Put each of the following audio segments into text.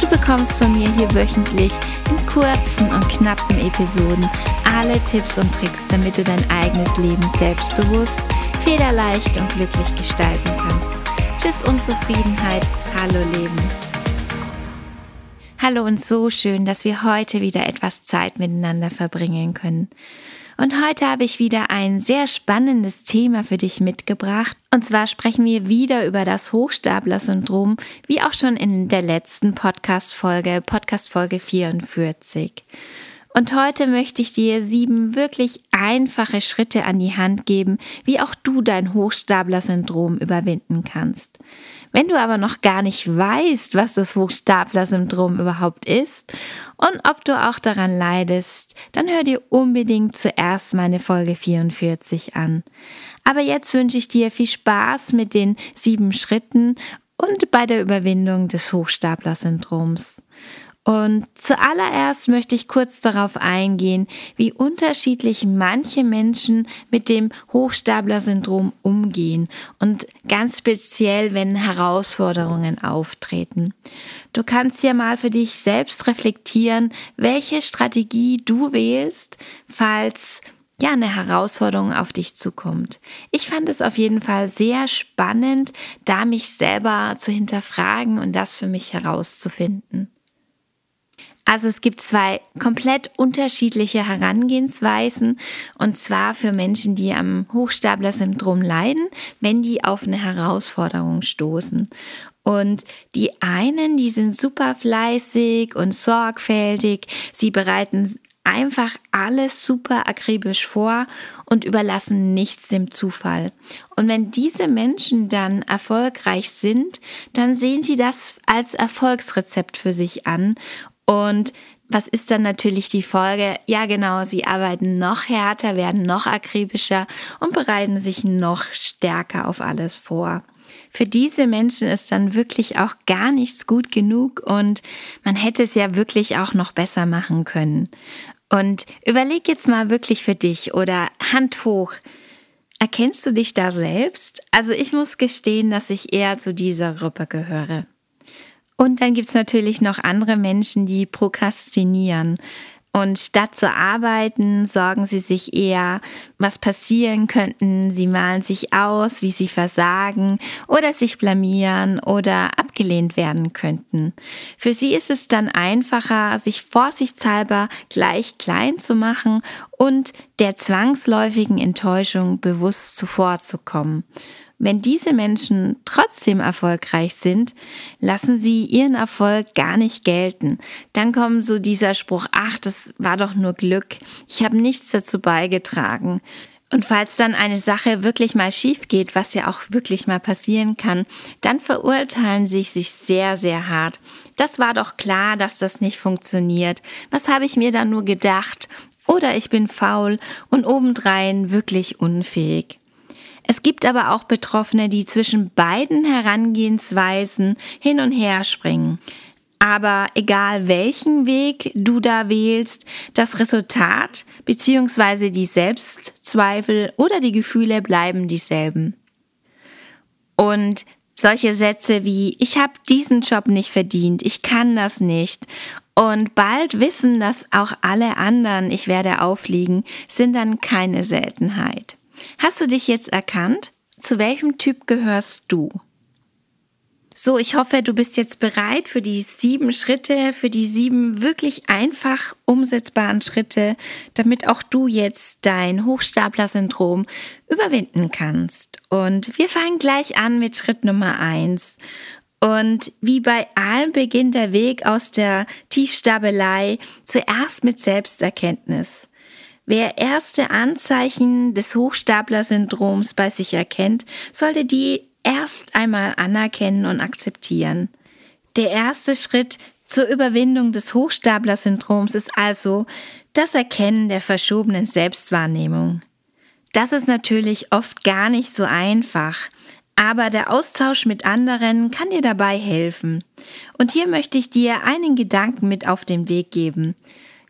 Du bekommst von mir hier wöchentlich in kurzen und knappen Episoden alle Tipps und Tricks, damit du dein eigenes Leben selbstbewusst, federleicht und glücklich gestalten kannst. Tschüss Unzufriedenheit, hallo Leben. Hallo und so schön, dass wir heute wieder etwas Zeit miteinander verbringen können. Und heute habe ich wieder ein sehr spannendes Thema für dich mitgebracht. Und zwar sprechen wir wieder über das Hochstapler-Syndrom, wie auch schon in der letzten Podcast-Folge, Podcast-Folge 44. Und heute möchte ich dir sieben wirklich einfache Schritte an die Hand geben, wie auch du dein Hochstapler-Syndrom überwinden kannst. Wenn du aber noch gar nicht weißt, was das Hochstapler-Syndrom überhaupt ist und ob du auch daran leidest, dann hör dir unbedingt zuerst meine Folge 44 an. Aber jetzt wünsche ich dir viel Spaß mit den sieben Schritten und bei der Überwindung des Hochstapler-Syndroms. Und zuallererst möchte ich kurz darauf eingehen, wie unterschiedlich manche Menschen mit dem Hochstapler-Syndrom umgehen und ganz speziell, wenn Herausforderungen auftreten. Du kannst ja mal für dich selbst reflektieren, welche Strategie du wählst, falls ja, eine Herausforderung auf dich zukommt. Ich fand es auf jeden Fall sehr spannend, da mich selber zu hinterfragen und das für mich herauszufinden. Also es gibt zwei komplett unterschiedliche Herangehensweisen und zwar für Menschen, die am Hochstapler-Syndrom leiden, wenn die auf eine Herausforderung stoßen. Und die einen, die sind super fleißig und sorgfältig, sie bereiten einfach alles super akribisch vor und überlassen nichts dem Zufall. Und wenn diese Menschen dann erfolgreich sind, dann sehen sie das als Erfolgsrezept für sich an und was ist dann natürlich die Folge? Ja, genau, sie arbeiten noch härter, werden noch akribischer und bereiten sich noch stärker auf alles vor. Für diese Menschen ist dann wirklich auch gar nichts gut genug und man hätte es ja wirklich auch noch besser machen können. Und überleg jetzt mal wirklich für dich oder Hand hoch. Erkennst du dich da selbst? Also ich muss gestehen, dass ich eher zu dieser Gruppe gehöre. Und dann gibt es natürlich noch andere Menschen, die prokrastinieren. Und statt zu arbeiten, sorgen sie sich eher, was passieren könnten. Sie malen sich aus, wie sie versagen oder sich blamieren oder abgelehnt werden könnten. Für sie ist es dann einfacher, sich vorsichtshalber gleich klein zu machen und der zwangsläufigen Enttäuschung bewusst zuvorzukommen. Wenn diese Menschen trotzdem erfolgreich sind, lassen sie ihren Erfolg gar nicht gelten. Dann kommt so dieser Spruch, ach, das war doch nur Glück, ich habe nichts dazu beigetragen. Und falls dann eine Sache wirklich mal schief geht, was ja auch wirklich mal passieren kann, dann verurteilen sie sich sehr, sehr hart. Das war doch klar, dass das nicht funktioniert. Was habe ich mir da nur gedacht? Oder ich bin faul und obendrein wirklich unfähig. Es gibt aber auch Betroffene, die zwischen beiden Herangehensweisen hin und her springen. Aber egal welchen Weg du da wählst, das Resultat bzw. die Selbstzweifel oder die Gefühle bleiben dieselben. Und solche Sätze wie ich habe diesen Job nicht verdient, ich kann das nicht und bald wissen das auch alle anderen, ich werde aufliegen, sind dann keine Seltenheit. Hast du dich jetzt erkannt? Zu welchem Typ gehörst du? So, ich hoffe, du bist jetzt bereit für die sieben Schritte, für die sieben wirklich einfach umsetzbaren Schritte, damit auch du jetzt dein Hochstapler-Syndrom überwinden kannst. Und wir fangen gleich an mit Schritt Nummer eins. Und wie bei allem beginnt der Weg aus der Tiefstapelei zuerst mit Selbsterkenntnis. Wer erste Anzeichen des Hochstapler-Syndroms bei sich erkennt, sollte die erst einmal anerkennen und akzeptieren. Der erste Schritt zur Überwindung des Hochstapler-Syndroms ist also das Erkennen der verschobenen Selbstwahrnehmung. Das ist natürlich oft gar nicht so einfach. Aber der Austausch mit anderen kann dir dabei helfen. Und hier möchte ich dir einen Gedanken mit auf den Weg geben.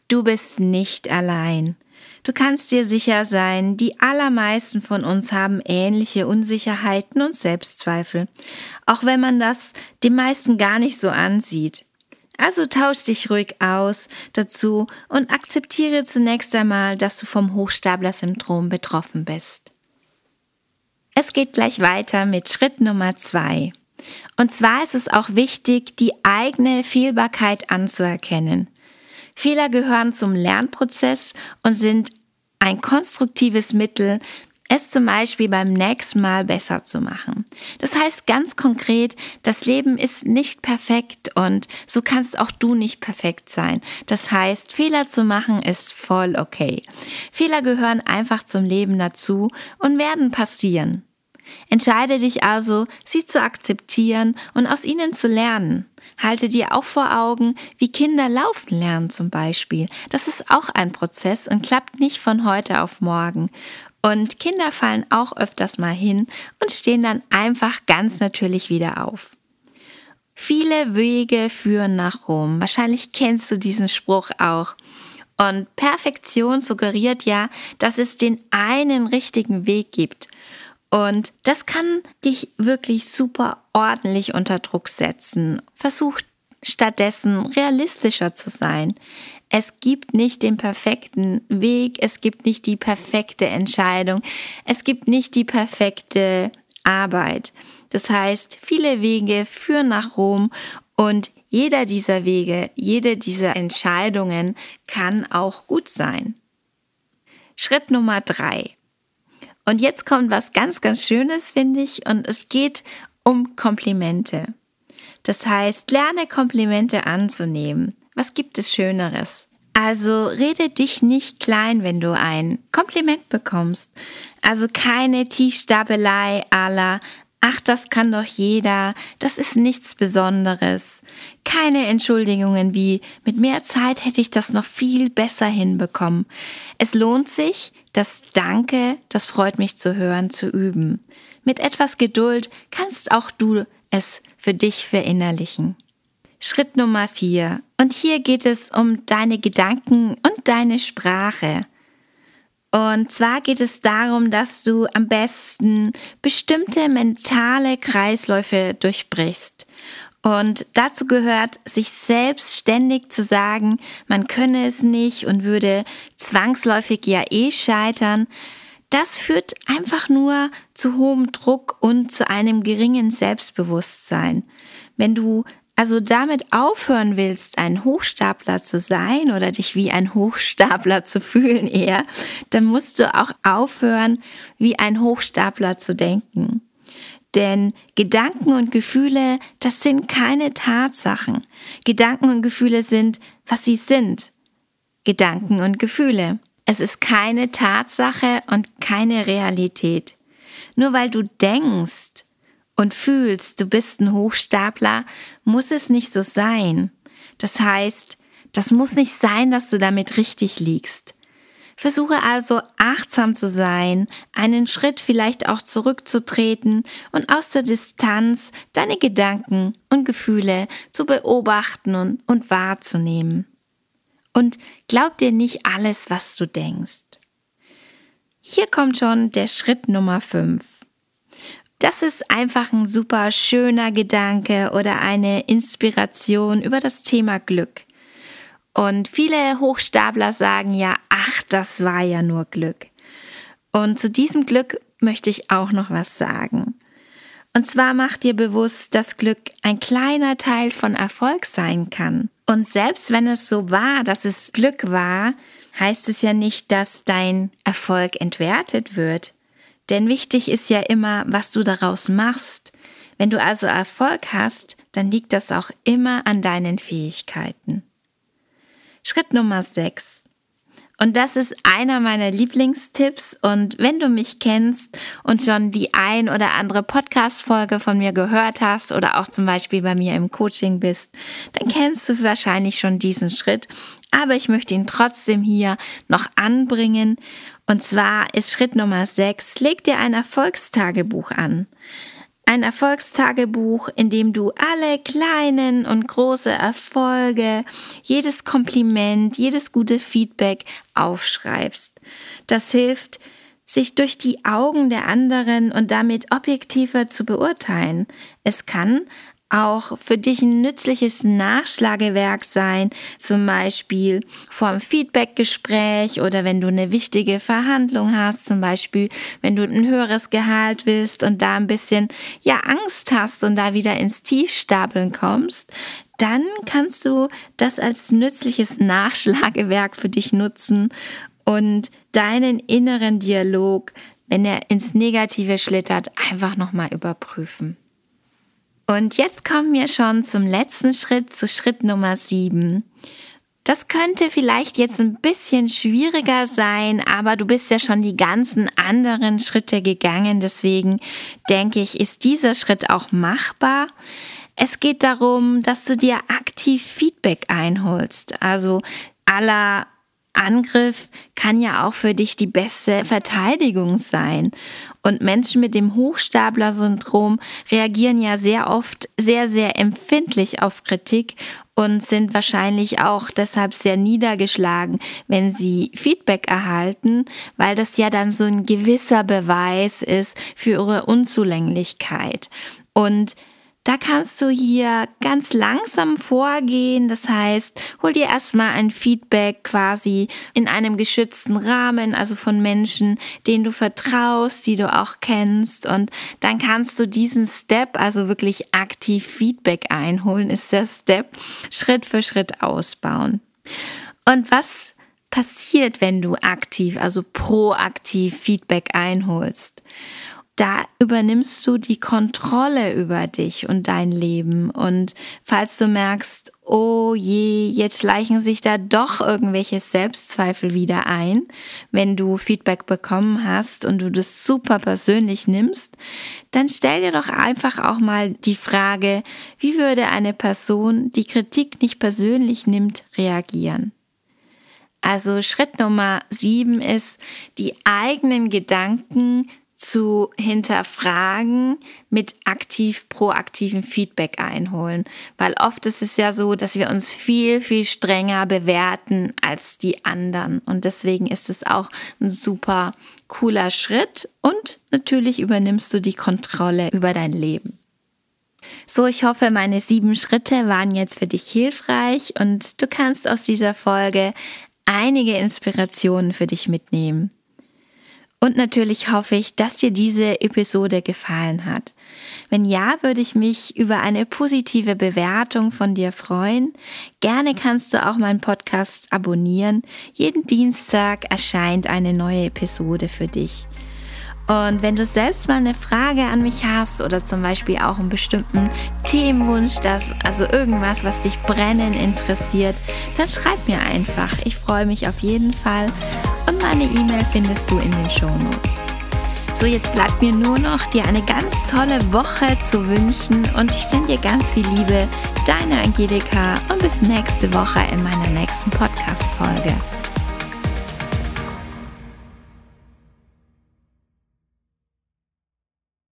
Du bist nicht allein. Du kannst dir sicher sein, die allermeisten von uns haben ähnliche Unsicherheiten und Selbstzweifel, auch wenn man das den meisten gar nicht so ansieht. Also tausch dich ruhig aus dazu und akzeptiere zunächst einmal, dass du vom Hochstapler-Syndrom betroffen bist. Es geht gleich weiter mit Schritt Nummer zwei. Und zwar ist es auch wichtig, die eigene Fehlbarkeit anzuerkennen. Fehler gehören zum Lernprozess und sind ein konstruktives Mittel, es zum Beispiel beim nächsten Mal besser zu machen. Das heißt ganz konkret, das Leben ist nicht perfekt und so kannst auch du nicht perfekt sein. Das heißt, Fehler zu machen ist voll okay. Fehler gehören einfach zum Leben dazu und werden passieren. Entscheide dich also, sie zu akzeptieren und aus ihnen zu lernen. Halte dir auch vor Augen, wie Kinder laufen lernen zum Beispiel. Das ist auch ein Prozess und klappt nicht von heute auf morgen. Und Kinder fallen auch öfters mal hin und stehen dann einfach ganz natürlich wieder auf. Viele Wege führen nach Rom. Wahrscheinlich kennst du diesen Spruch auch. Und Perfektion suggeriert ja, dass es den einen richtigen Weg gibt. Und das kann dich wirklich super ordentlich unter Druck setzen. Versuch stattdessen realistischer zu sein. Es gibt nicht den perfekten Weg, es gibt nicht die perfekte Entscheidung, es gibt nicht die perfekte Arbeit. Das heißt, viele Wege führen nach Rom und jeder dieser Wege, jede dieser Entscheidungen kann auch gut sein. Schritt Nummer drei. Und jetzt kommt was ganz, ganz Schönes, finde ich, und es geht um Komplimente. Das heißt, lerne Komplimente anzunehmen. Was gibt es Schöneres? Also rede dich nicht klein, wenn du ein Kompliment bekommst. Also keine Tiefstapelei aller Ach, das kann doch jeder, das ist nichts Besonderes. Keine Entschuldigungen wie, mit mehr Zeit hätte ich das noch viel besser hinbekommen. Es lohnt sich, das Danke, das freut mich zu hören, zu üben. Mit etwas Geduld kannst auch du es für dich verinnerlichen. Schritt Nummer vier. Und hier geht es um deine Gedanken und deine Sprache. Und zwar geht es darum, dass du am besten bestimmte mentale Kreisläufe durchbrichst. Und dazu gehört, sich selbst ständig zu sagen, man könne es nicht und würde zwangsläufig ja eh scheitern. Das führt einfach nur zu hohem Druck und zu einem geringen Selbstbewusstsein. Wenn du also damit aufhören willst, ein Hochstapler zu sein oder dich wie ein Hochstapler zu fühlen eher, dann musst du auch aufhören, wie ein Hochstapler zu denken. Denn Gedanken und Gefühle, das sind keine Tatsachen. Gedanken und Gefühle sind, was sie sind. Gedanken und Gefühle. Es ist keine Tatsache und keine Realität. Nur weil du denkst, und fühlst, du bist ein Hochstapler, muss es nicht so sein. Das heißt, das muss nicht sein, dass du damit richtig liegst. Versuche also achtsam zu sein, einen Schritt vielleicht auch zurückzutreten und aus der Distanz deine Gedanken und Gefühle zu beobachten und, und wahrzunehmen. Und glaub dir nicht alles, was du denkst. Hier kommt schon der Schritt Nummer 5. Das ist einfach ein super schöner Gedanke oder eine Inspiration über das Thema Glück. Und viele Hochstapler sagen ja, ach, das war ja nur Glück. Und zu diesem Glück möchte ich auch noch was sagen. Und zwar mach dir bewusst, dass Glück ein kleiner Teil von Erfolg sein kann. Und selbst wenn es so war, dass es Glück war, heißt es ja nicht, dass dein Erfolg entwertet wird. Denn wichtig ist ja immer, was du daraus machst. Wenn du also Erfolg hast, dann liegt das auch immer an deinen Fähigkeiten. Schritt Nummer 6. Und das ist einer meiner Lieblingstipps. Und wenn du mich kennst und schon die ein oder andere Podcast-Folge von mir gehört hast oder auch zum Beispiel bei mir im Coaching bist, dann kennst du wahrscheinlich schon diesen Schritt. Aber ich möchte ihn trotzdem hier noch anbringen. Und zwar ist Schritt Nummer 6, leg dir ein Erfolgstagebuch an. Ein Erfolgstagebuch, in dem du alle kleinen und große Erfolge, jedes Kompliment, jedes gute Feedback aufschreibst. Das hilft, sich durch die Augen der anderen und damit objektiver zu beurteilen. Es kann auch für dich ein nützliches Nachschlagewerk sein, zum Beispiel vorm Feedbackgespräch oder wenn du eine wichtige Verhandlung hast, zum Beispiel wenn du ein höheres Gehalt willst und da ein bisschen ja Angst hast und da wieder ins Tiefstapeln kommst, dann kannst du das als nützliches Nachschlagewerk für dich nutzen und deinen inneren Dialog, wenn er ins Negative schlittert, einfach nochmal überprüfen. Und jetzt kommen wir schon zum letzten Schritt, zu Schritt Nummer sieben. Das könnte vielleicht jetzt ein bisschen schwieriger sein, aber du bist ja schon die ganzen anderen Schritte gegangen. Deswegen denke ich, ist dieser Schritt auch machbar. Es geht darum, dass du dir aktiv Feedback einholst. Also aller Angriff kann ja auch für dich die beste Verteidigung sein. Und Menschen mit dem Hochstapler-Syndrom reagieren ja sehr oft sehr, sehr empfindlich auf Kritik und sind wahrscheinlich auch deshalb sehr niedergeschlagen, wenn sie Feedback erhalten, weil das ja dann so ein gewisser Beweis ist für ihre Unzulänglichkeit. Und da kannst du hier ganz langsam vorgehen. Das heißt, hol dir erstmal ein Feedback quasi in einem geschützten Rahmen, also von Menschen, denen du vertraust, die du auch kennst. Und dann kannst du diesen Step, also wirklich aktiv Feedback einholen, ist der Step, Schritt für Schritt ausbauen. Und was passiert, wenn du aktiv, also proaktiv Feedback einholst? Da übernimmst du die Kontrolle über dich und dein Leben. Und falls du merkst, oh je, jetzt schleichen sich da doch irgendwelche Selbstzweifel wieder ein, wenn du Feedback bekommen hast und du das super persönlich nimmst, dann stell dir doch einfach auch mal die Frage, wie würde eine Person, die Kritik nicht persönlich nimmt, reagieren? Also Schritt Nummer sieben ist, die eigenen Gedanken zu hinterfragen, mit aktiv proaktiven Feedback einholen. Weil oft ist es ja so, dass wir uns viel, viel strenger bewerten als die anderen. Und deswegen ist es auch ein super cooler Schritt. Und natürlich übernimmst du die Kontrolle über dein Leben. So, ich hoffe, meine sieben Schritte waren jetzt für dich hilfreich und du kannst aus dieser Folge einige Inspirationen für dich mitnehmen. Und natürlich hoffe ich, dass dir diese Episode gefallen hat. Wenn ja, würde ich mich über eine positive Bewertung von dir freuen. Gerne kannst du auch meinen Podcast abonnieren. Jeden Dienstag erscheint eine neue Episode für dich. Und wenn du selbst mal eine Frage an mich hast oder zum Beispiel auch einen bestimmten Themenwunsch, das, also irgendwas, was dich brennend interessiert, dann schreib mir einfach. Ich freue mich auf jeden Fall. Und meine E-Mail findest du in den Show Notes. So, jetzt bleibt mir nur noch, dir eine ganz tolle Woche zu wünschen und ich sende dir ganz viel Liebe. Deine Angelika und bis nächste Woche in meiner nächsten Podcast-Folge.